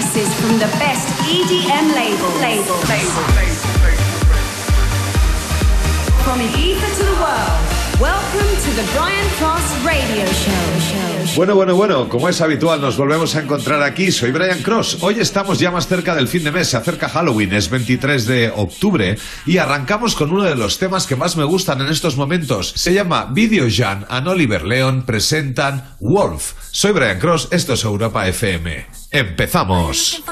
from the best EDM label. label. label. Bueno, bueno, bueno, como es habitual, nos volvemos a encontrar aquí. Soy Brian Cross. Hoy estamos ya más cerca del fin de mes, se acerca Halloween, es 23 de octubre, y arrancamos con uno de los temas que más me gustan en estos momentos. Se llama Video Jan and Oliver Leon presentan Wolf. Soy Brian Cross, esto es Europa FM. ¡Empezamos!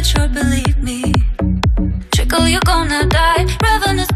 but sure believe me. Trickle, you're gonna die. Ravenous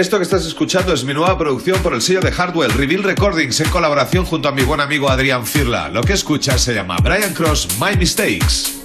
Esto que estás escuchando es mi nueva producción por el sello de Hardwell, Reveal Recordings, en colaboración junto a mi buen amigo Adrián Firla. Lo que escuchas se llama Brian Cross My Mistakes.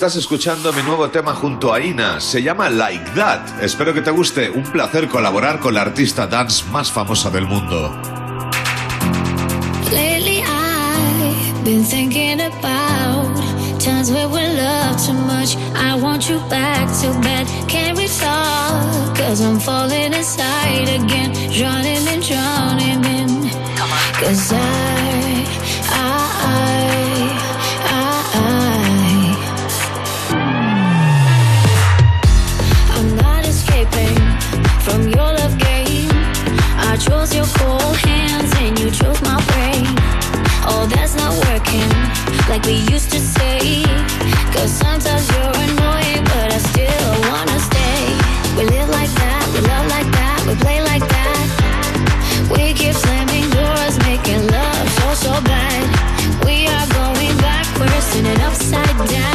Estás escuchando mi nuevo tema junto a Ina. Se llama Like That. Espero que te guste. Un placer colaborar con la artista dance más famosa del mundo. Lately I've been thinking about times where we love too much. I want you back so bad. Can we talk? Cause I'm falling inside again. Drowning and drowning in. Cause I, I, chose your cold hands and you chose my brain. Oh, that's not working like we used to say. Cause sometimes you're annoying, but I still wanna stay. We live like that, we love like that, we play like that. We keep slamming doors, making love so, so bad. We are going backwards, turning upside down.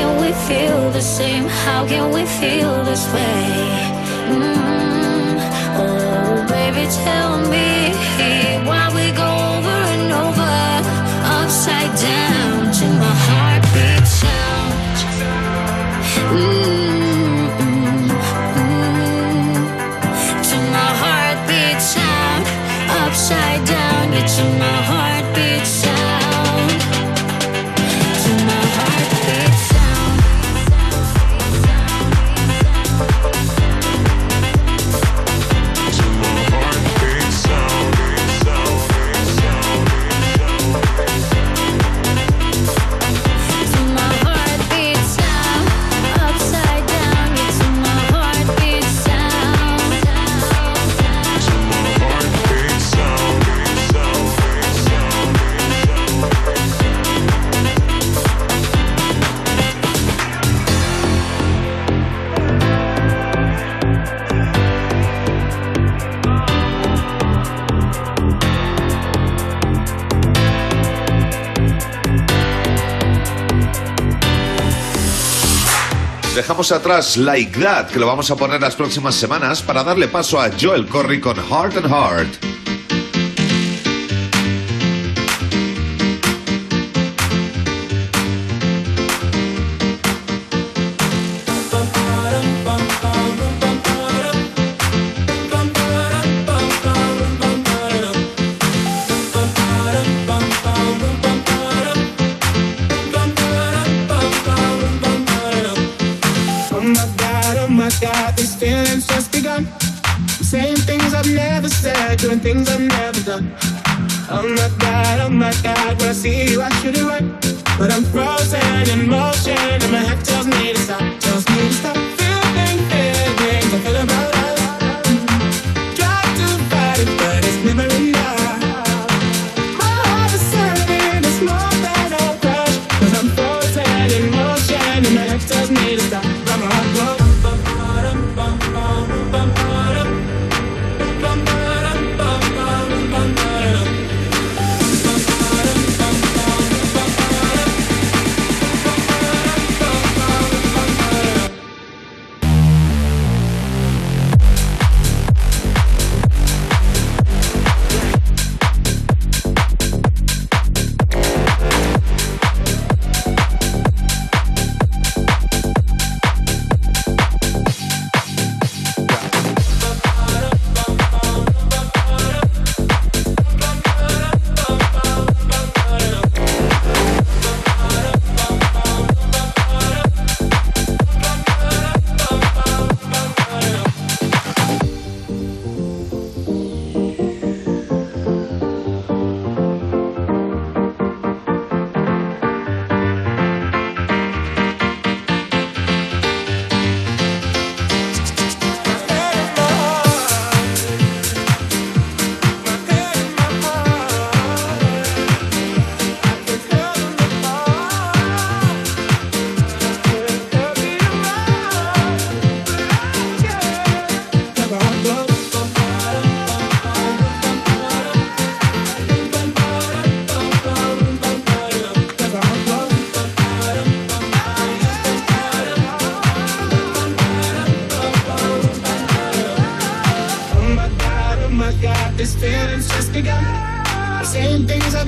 Can we feel the same? How can we feel this way? Mm. Oh, baby, tell me why we go over and over, upside down to my heartbeat sound. Mm, mm, mm. To my heartbeat sound, upside down, yeah, to my heartbeat Atrás Like That, que lo vamos a poner las próximas semanas, para darle paso a Joel Corry con Heart and Heart. Never said, doing things I've never done. Oh my god, oh my god, when I see you, I should it. But I'm frozen in motion, and my head tells me to stop, tells me to stop.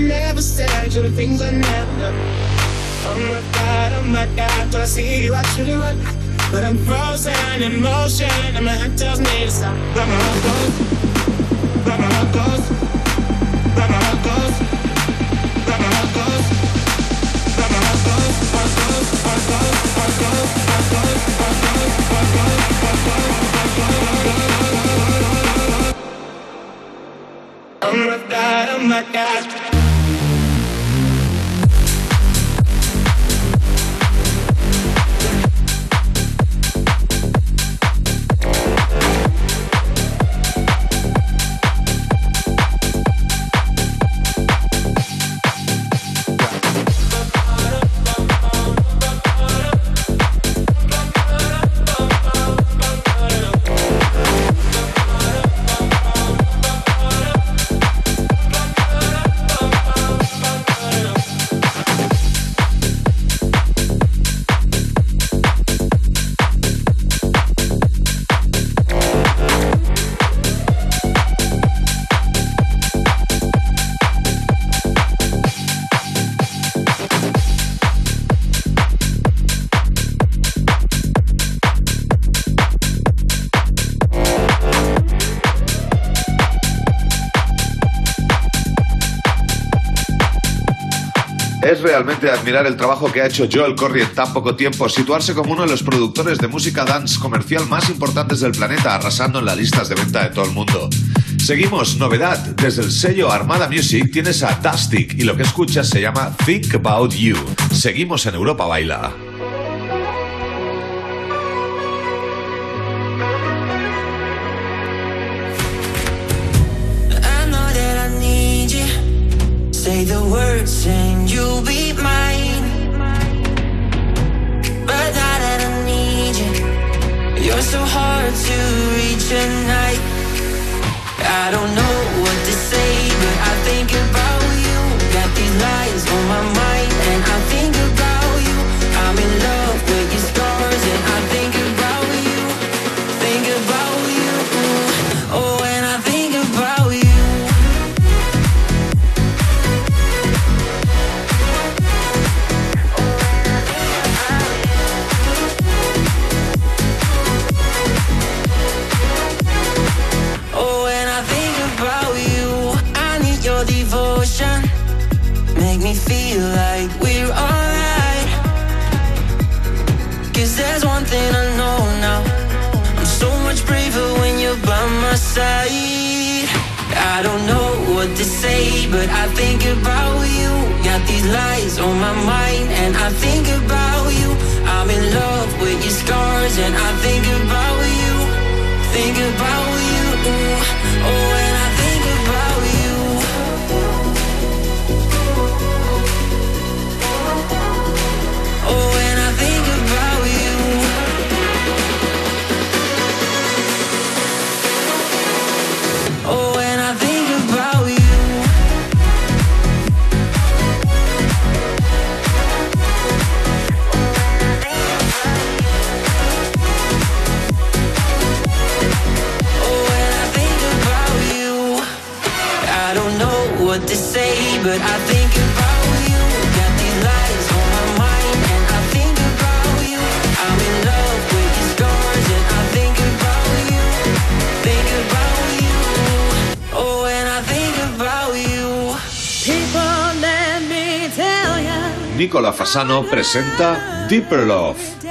Never said, doing things I've never done. Oh my god, oh my god, do I see you actually what? But I'm frozen in motion, and my head tells me to stop. But my heart goes, but my heart goes, but my heart goes, but my heart goes, but my heart goes, heart goes, heart goes, heart goes, heart goes, heart goes, heart goes, heart goes, heart goes. Oh my god, oh my god. Realmente admirar el trabajo que ha hecho Joel Corry en tan poco tiempo, situarse como uno de los productores de música dance comercial más importantes del planeta, arrasando en las listas de venta de todo el mundo. Seguimos, novedad, desde el sello Armada Music tienes a Dustic y lo que escuchas se llama Think About You. Seguimos en Europa Baila. You're so hard to reach at night. I don't know what to say, but I think about you. Got these lines on my mind, and I think about you. I'm in love but I think about you. Got these lies on my mind, and I think about you. I'm in love with your scars, and I think about you. Think about Nicola Fasano presenta Deeper Love.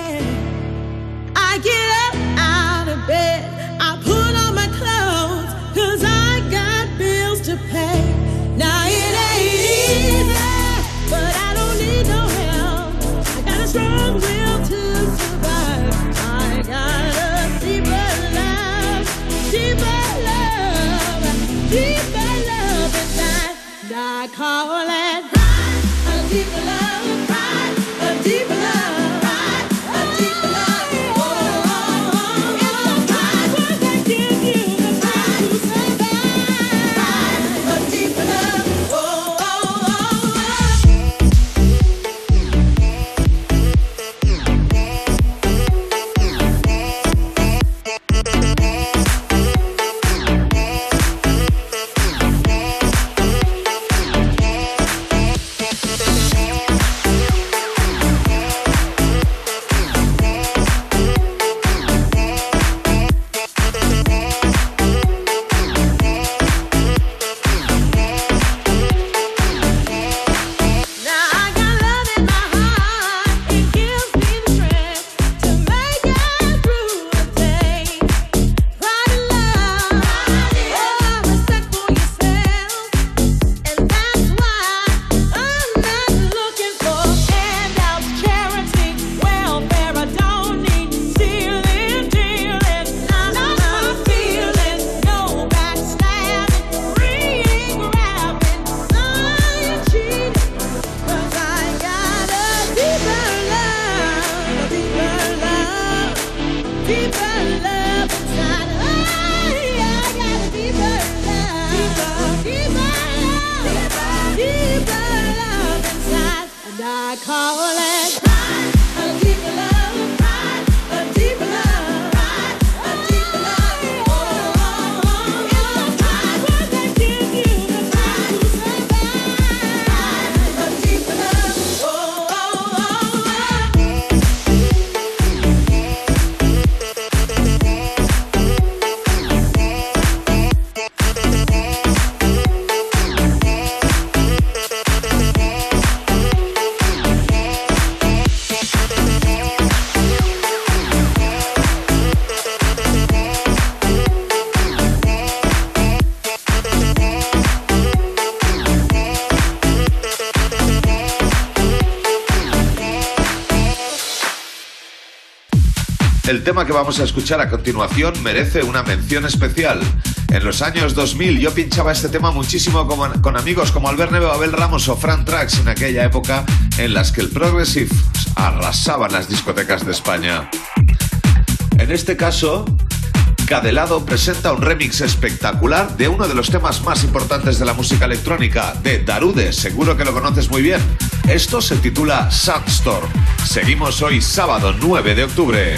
El tema que vamos a escuchar a continuación merece una mención especial. En los años 2000 yo pinchaba este tema muchísimo con, amigos como Albert Neve, Abel Ramos o Fran Trax en aquella época en las que el progressive arrasaban las discotecas de España. En este caso, Cadelado presenta un remix espectacular de uno de los temas más importantes de la música electrónica, de Darude, seguro que lo conoces muy bien. Esto se titula Sandstorm. Seguimos hoy sábado 9 de octubre.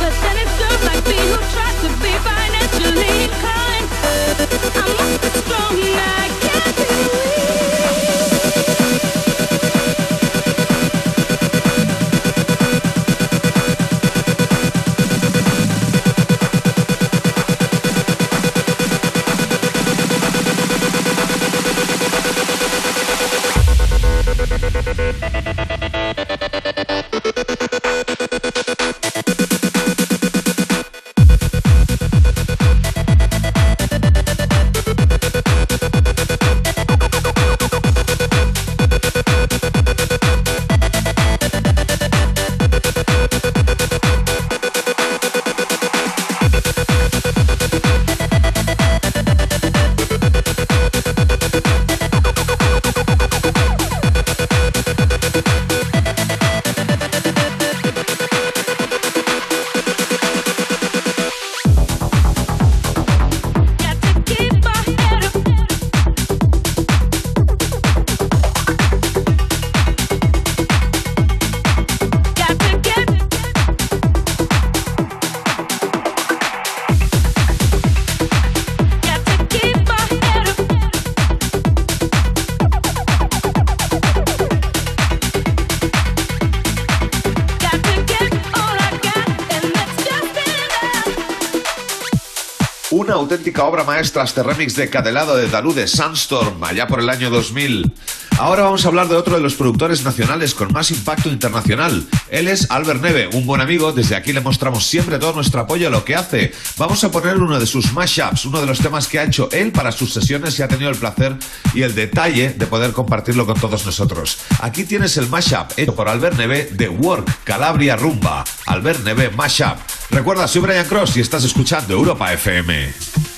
The senator like people try to be auténtica obra maestra este remix de Cadelado de Dalú de Sandstorm, allá por el año 2000. Ahora vamos a hablar de otro de los productores nacionales con más impacto internacional. Él es Albert Neve, un buen amigo. Desde aquí le mostramos siempre todo nuestro apoyo a lo que hace. Vamos a poner uno de sus mashups, uno de los temas que ha hecho él para sus sesiones y ha tenido el placer y el detalle de poder compartirlo con todos nosotros. Aquí tienes el mashup hecho por Albert Neve de Work Calabria Rumba. Albert Neve Mashup. Recuerda, soy Brian Cross y estás escuchando Europa FM.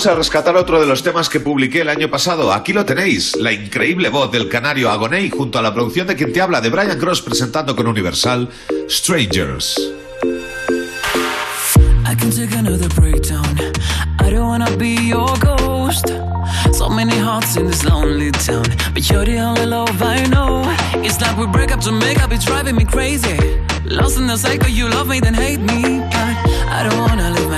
Vamos a rescatar otro de los temas que publiqué el año pasado. Aquí lo tenéis, la increíble voz del canario Agoney junto a la producción de quien te habla de Brian Cross presentando con Universal Strangers. I can take another breakdown. I don't wanna be your ghost. So many hearts in this lonely town, but you're the only love I know. It's like we break up to make up, it's driving me crazy. Lost in the cycle, you love me, then hate me. I don't wanna live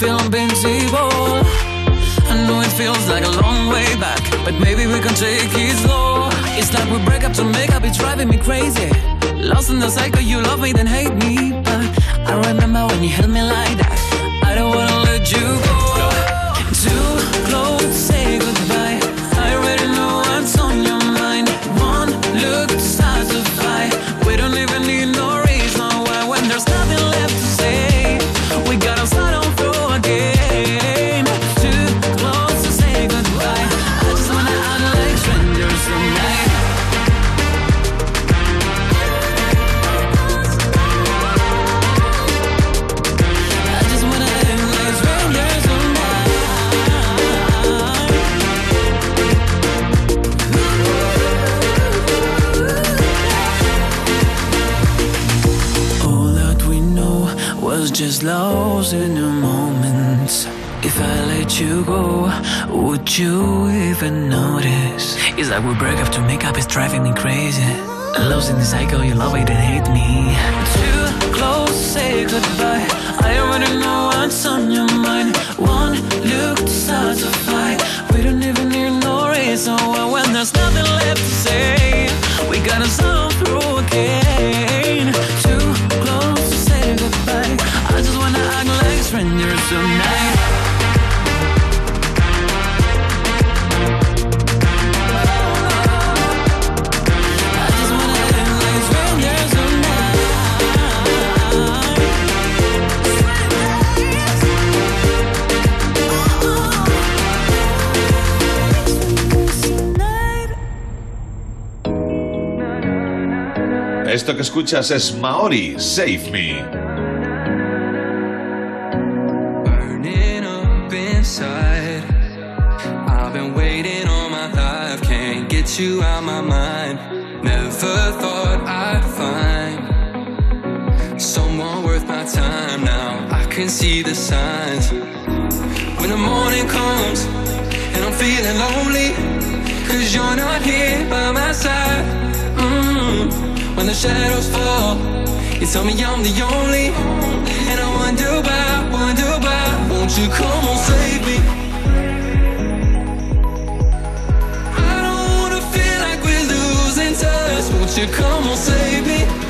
feel invincible. I know it feels like a long way back, but maybe we can take it slow. It's like we break up to make up, it's driving me crazy. Lost in the cycle, you love me, then hate me. But I remember when you held me like that. I don't wanna let you go. Too close, lost in the moment. If I let you go, would you even notice? It's like we break up to make up, it's driving me crazy. Lost in the cycle, you love it and hate me. Too close, say goodbye. I already know what's on your mind. One look to satisfy. Que escuchas es Maori, Save Me. burning up inside. I've been waiting all my life, can't get you out my mind. Never thought I'd find someone worth my time now. I can see the signs. When the morning comes and I'm feeling lonely, cause you're not here by my side. Mm. When the shadows fall, you tell me I'm the only. And I wonder why, wonder why. Won't you come on, save me? I don't wanna feel like we're losing touch. Won't you come on, save me?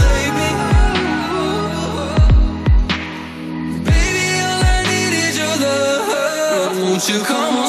You come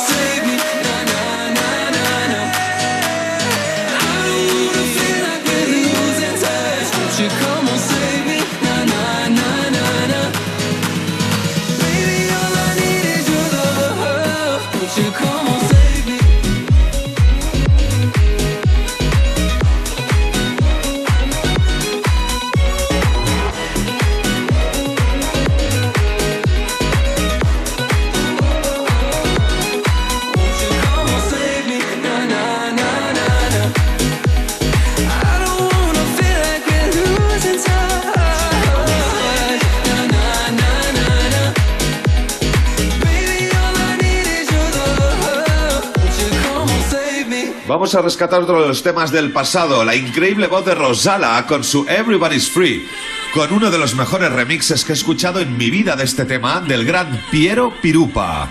Vamos a rescatar otro de los temas del pasado, la increíble voz de Rosala con su Everybody's Free, con uno de los mejores remixes que he escuchado en mi vida de este tema, del gran Piero Pirupa.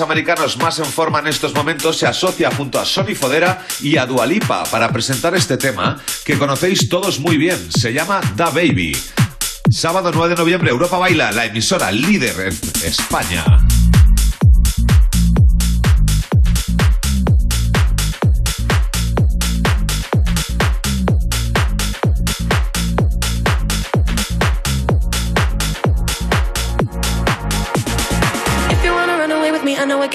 Americanos más en forma en estos momentos, se asocia junto a Sony Fodera y a Dualipa para presentar este tema que conocéis todos muy bien. Se llama Da Baby. Sábado 9 de noviembre, Europa Baila, la emisora líder en España.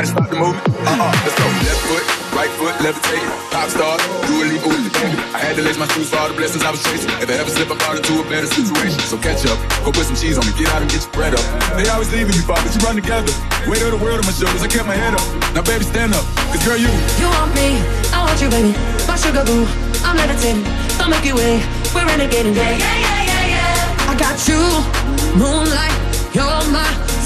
Nobody stop the movement. Uh-uh, let's go. Left foot, right foot, levitating. Pop star, do a leap with the baby. I had to lace my shoes for all the blessings I was chasing. If I ever slip, I fall into a better situation. So catch up, go put some cheese on me, get out and get your bread up. They always leaving you, Bob, but you run together. Weight of the world on my shoulders, I kept my head up. Now, baby, stand up, cause girl, you. You want me, I want you, baby. My sugar boo, I'm levitating. The Milky Way, we're renegading. Yeah, yeah, yeah, yeah, yeah. I got you, moonlight. You're my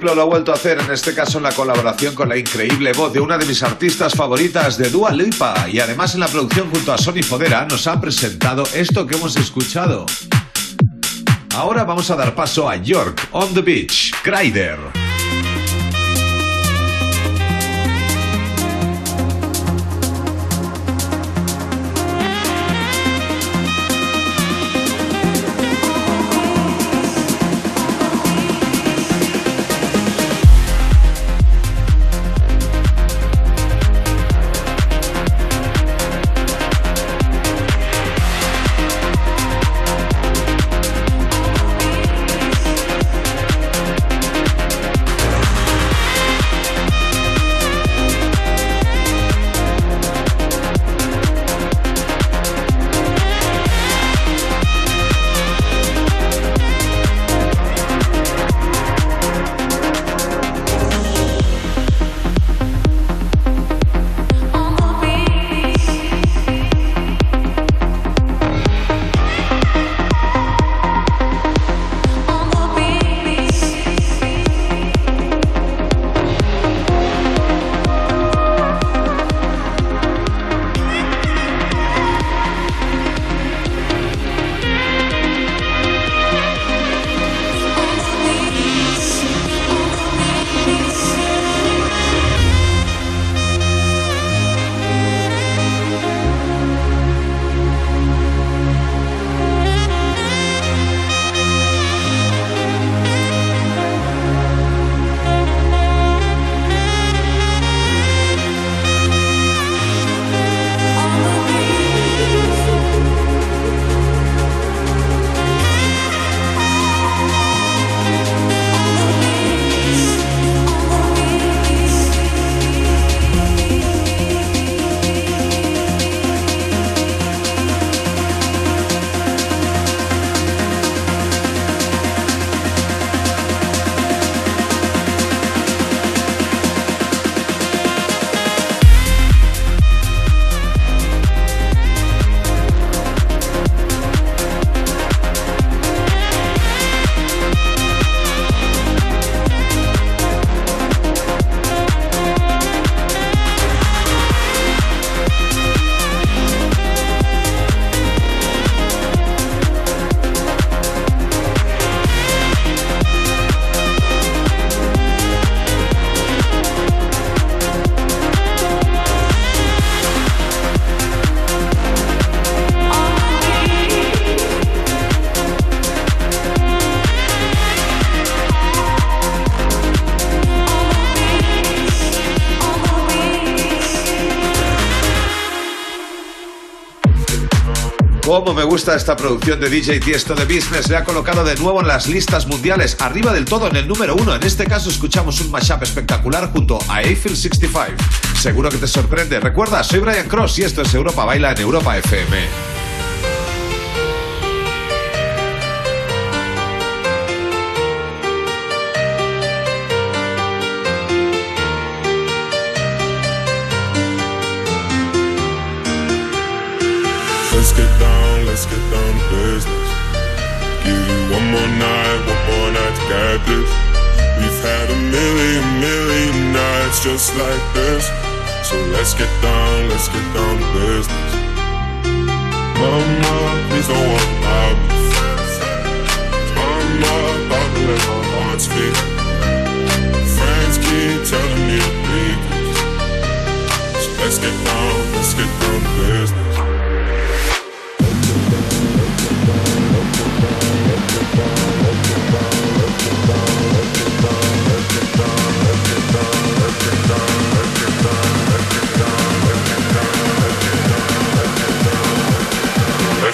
Lo ha vuelto a hacer, en este caso en la colaboración con la increíble voz de una de mis artistas favoritas de Dua Lipa. Y además en la producción junto a Sony Fodera nos ha presentado esto que hemos escuchado. Ahora vamos a dar paso a York, On the Beach, Kryder. Cómo me gusta esta producción de DJ Tiesto de Business. Le ha colocado de nuevo en las listas mundiales, arriba del todo en el número uno. En este caso escuchamos un mashup espectacular junto a Eiffel 65. Seguro que te sorprende. Recuerda, soy Brian Cross y esto es Europa Baila en Europa FM. Get this. We've had a million, million nights just like this. So let's get down, let's get down to business. Mama, please don't walk out. Mama, about to let my heart speak. Friends keep telling me to leave. So let's get down, let's get down to business.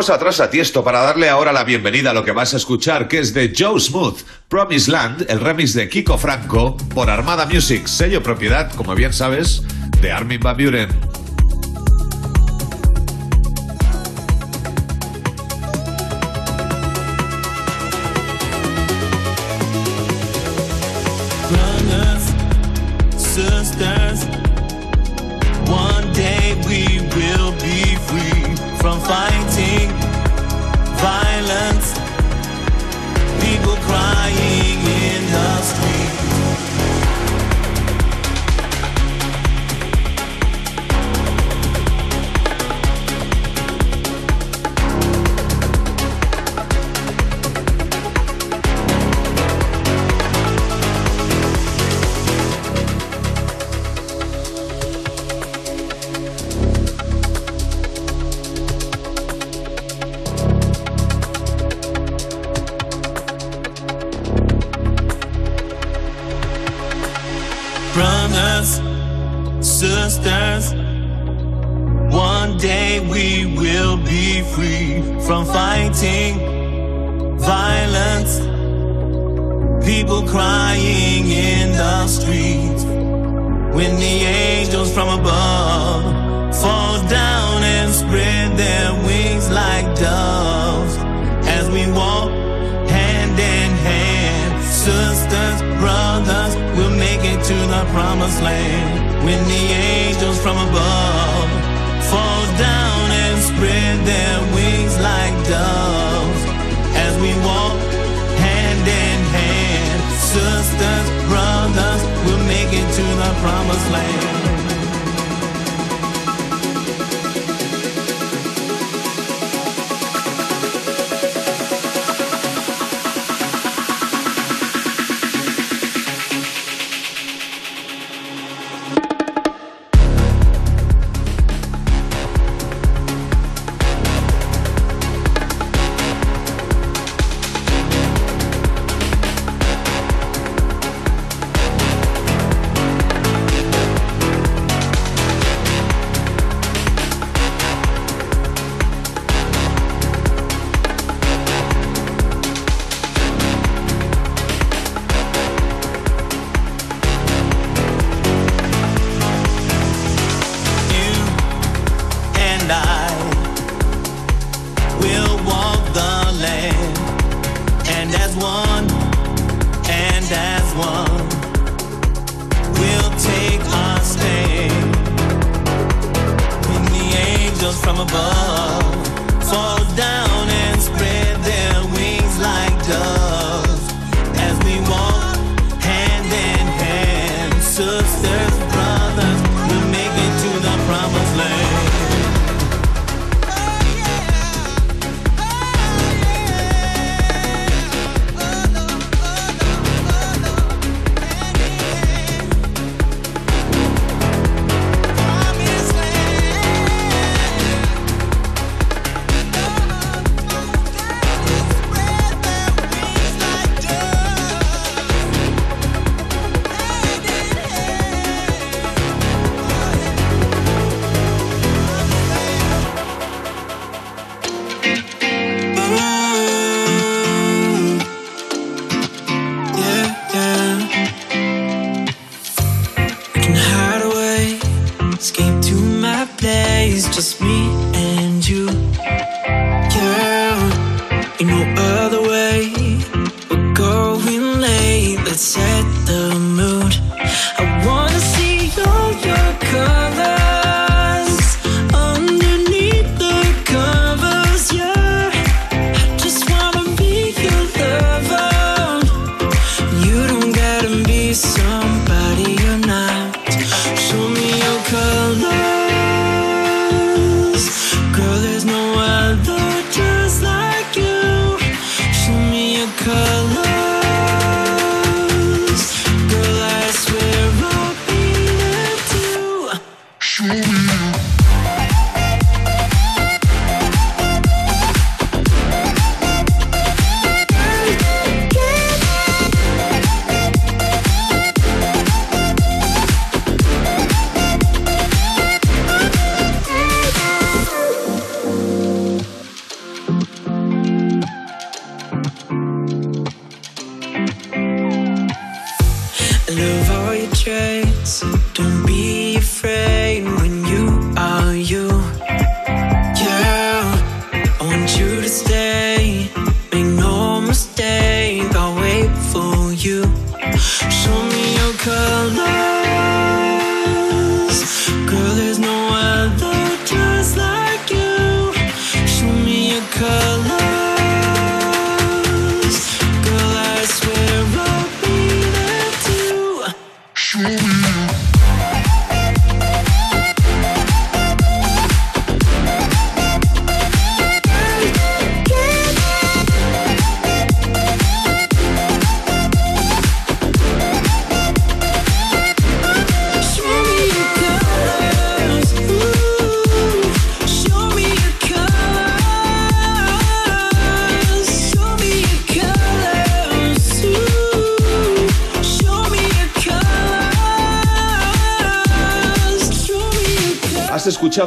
Dejamos atrás a Tiesto para darle ahora la bienvenida a lo que vas a escuchar, que es de Joe Smooth, Promise Land, el remix de Kiko Franco, por Armada Music, sello propiedad, como bien sabes, de Armin Van Buren.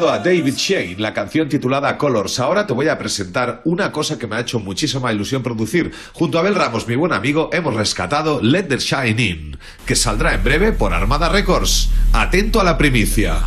A David Shane, la canción titulada Colors. Ahora te voy a presentar una cosa que me ha hecho muchísima ilusión producir. Junto a Abel Ramos, mi buen amigo, hemos rescatado Let the Shine In, que saldrá en breve por Armada Records. Atento a la primicia.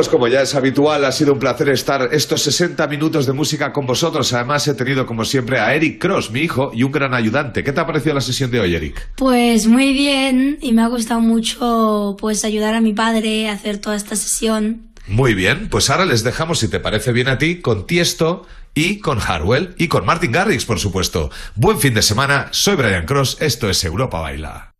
Pues como ya es habitual, ha sido un placer estar estos 60 minutos de música con vosotros. Además, he tenido, como siempre, a Eric Cross, mi hijo, y un gran ayudante. ¿Qué te ha parecido la sesión de hoy, Eric? Pues muy bien y me ha gustado mucho pues ayudar a mi padre a hacer toda esta sesión. Muy bien, pues ahora les dejamos, si te parece bien a ti, con Tiesto y con Harwell y con Martin Garrix, por supuesto. Buen fin de semana, soy Brian Cross, esto es Europa Baila.